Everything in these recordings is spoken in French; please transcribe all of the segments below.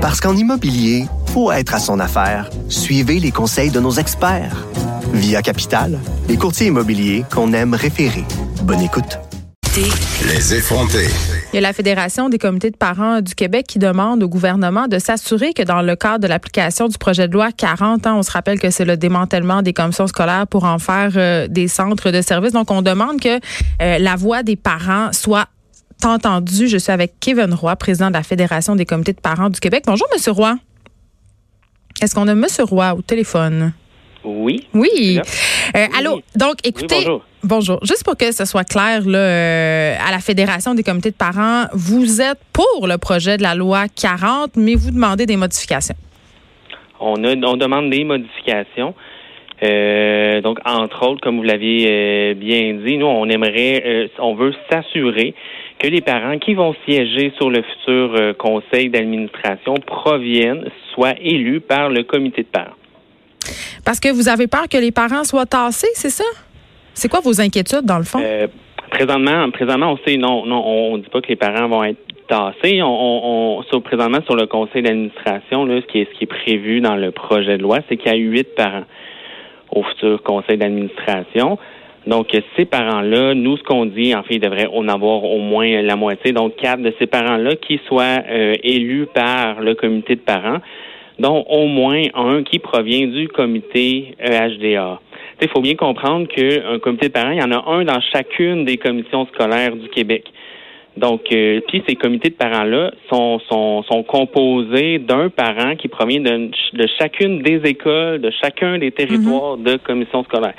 Parce qu'en immobilier, faut être à son affaire. Suivez les conseils de nos experts. Via Capital, les courtiers immobiliers qu'on aime référer. Bonne écoute. Les effrontés. Il y a la Fédération des comités de parents du Québec qui demande au gouvernement de s'assurer que dans le cadre de l'application du projet de loi 40 ans, on se rappelle que c'est le démantèlement des commissions scolaires pour en faire euh, des centres de services. Donc, on demande que euh, la voix des parents soit entendue. Je suis avec Kevin Roy, président de la Fédération des comités de parents du Québec. Bonjour, Monsieur Roy. Est-ce qu'on a Monsieur Roy au téléphone? Oui. Oui. Euh, allô? Donc, écoutez. bonjour. Bonjour. Juste pour que ce soit clair, là, euh, à la Fédération des comités de parents, vous êtes pour le projet de la loi 40, mais vous demandez des modifications. On, a, on demande des modifications. Euh, donc, entre autres, comme vous l'aviez euh, bien dit, nous, on aimerait, euh, on veut s'assurer que les parents qui vont siéger sur le futur conseil d'administration proviennent, soient élus par le comité de parents. Parce que vous avez peur que les parents soient tassés, c'est ça? C'est quoi vos inquiétudes, dans le fond? Présentement, présentement, on sait, non, non, on ne dit pas que les parents vont être tassés. On, on, on sur, présentement, sur le conseil d'administration, ce qui est, ce qui est prévu dans le projet de loi, c'est qu'il y a huit parents au futur conseil d'administration. Donc, ces parents-là, nous, ce qu'on dit, en fait, il devrait en avoir au moins la moitié, donc quatre de ces parents-là qui soient euh, élus par le comité de parents, dont au moins un qui provient du comité E HDA. Il faut bien comprendre qu'un comité de parents, il y en a un dans chacune des commissions scolaires du Québec. Donc, euh, puis ces comités de parents-là sont, sont, sont composés d'un parent qui provient de, de, chacune des écoles, de chacun des territoires de commissions scolaires.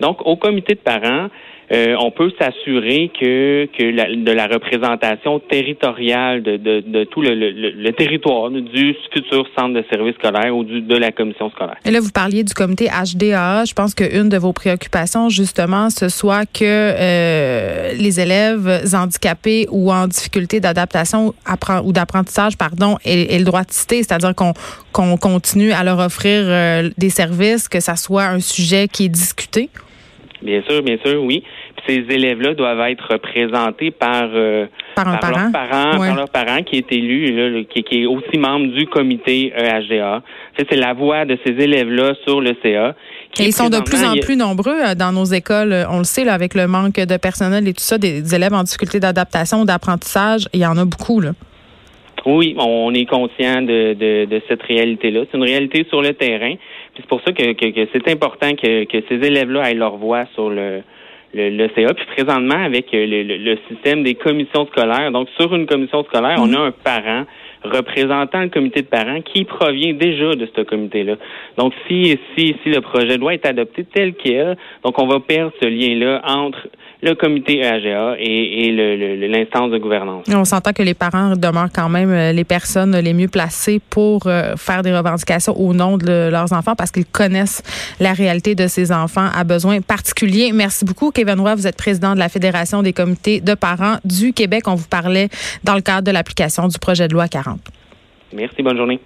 Donc, au comité de parents, euh, on peut s'assurer que, que la, de la représentation territoriale de, de, de tout le, le, le, territoire du futur centre de service scolaire ou du, de la commission scolaire. Et là, vous parliez du comité HDA. Je pense qu'une de vos préoccupations, justement, ce soit que euh, les élèves handicapés ou en difficulté d'adaptation ou d'apprentissage, pardon, aient, aient, le droit de citer, c'est-à-dire qu'on qu'on continue à leur offrir euh, des services, que ça soit un sujet qui est discuté. Bien sûr, bien sûr, oui. Ces élèves-là doivent être représentés par, euh, par, parent. leur parent, Ouais. par leur parent qui est élu, là, qui, qui est aussi membre du comité E. Ça, C'est la voix de ces élèves-là sur le CA. Et ils sont de plus en plus nombreux euh, dans nos écoles. Euh, On le sait, là, avec le manque de personnel et tout ça, des, des élèves en difficulté d'adaptation ou d'apprentissage, il y en a beaucoup. Là. Oui, on est conscient de, de, de cette réalité-là. C'est une réalité sur le terrain. C'est pour ça que, que, que c'est important que, que ces élèves-là aient leur voix sur le, le, le CA. Puis présentement, avec le, le, le système des commissions scolaires, donc sur une commission scolaire, on a un parent représentant le comité de parents qui provient déjà de ce comité-là. Donc, si, si, si le projet de loi est adopté tel quel, donc on va perdre ce lien-là entre le comité EAGA et, l'instance de gouvernance. On s'entend que les parents demeurent quand même euh, les personnes les mieux placées pour euh, faire des revendications au nom de leurs enfants parce qu'ils connaissent la réalité de ces enfants à besoins particuliers. Merci beaucoup, Kevin Roy. Vous êtes président de la Fédération des comités de parents du Québec. On vous parlait dans le cadre de l'application du projet de loi 40. Merci, bonne journée.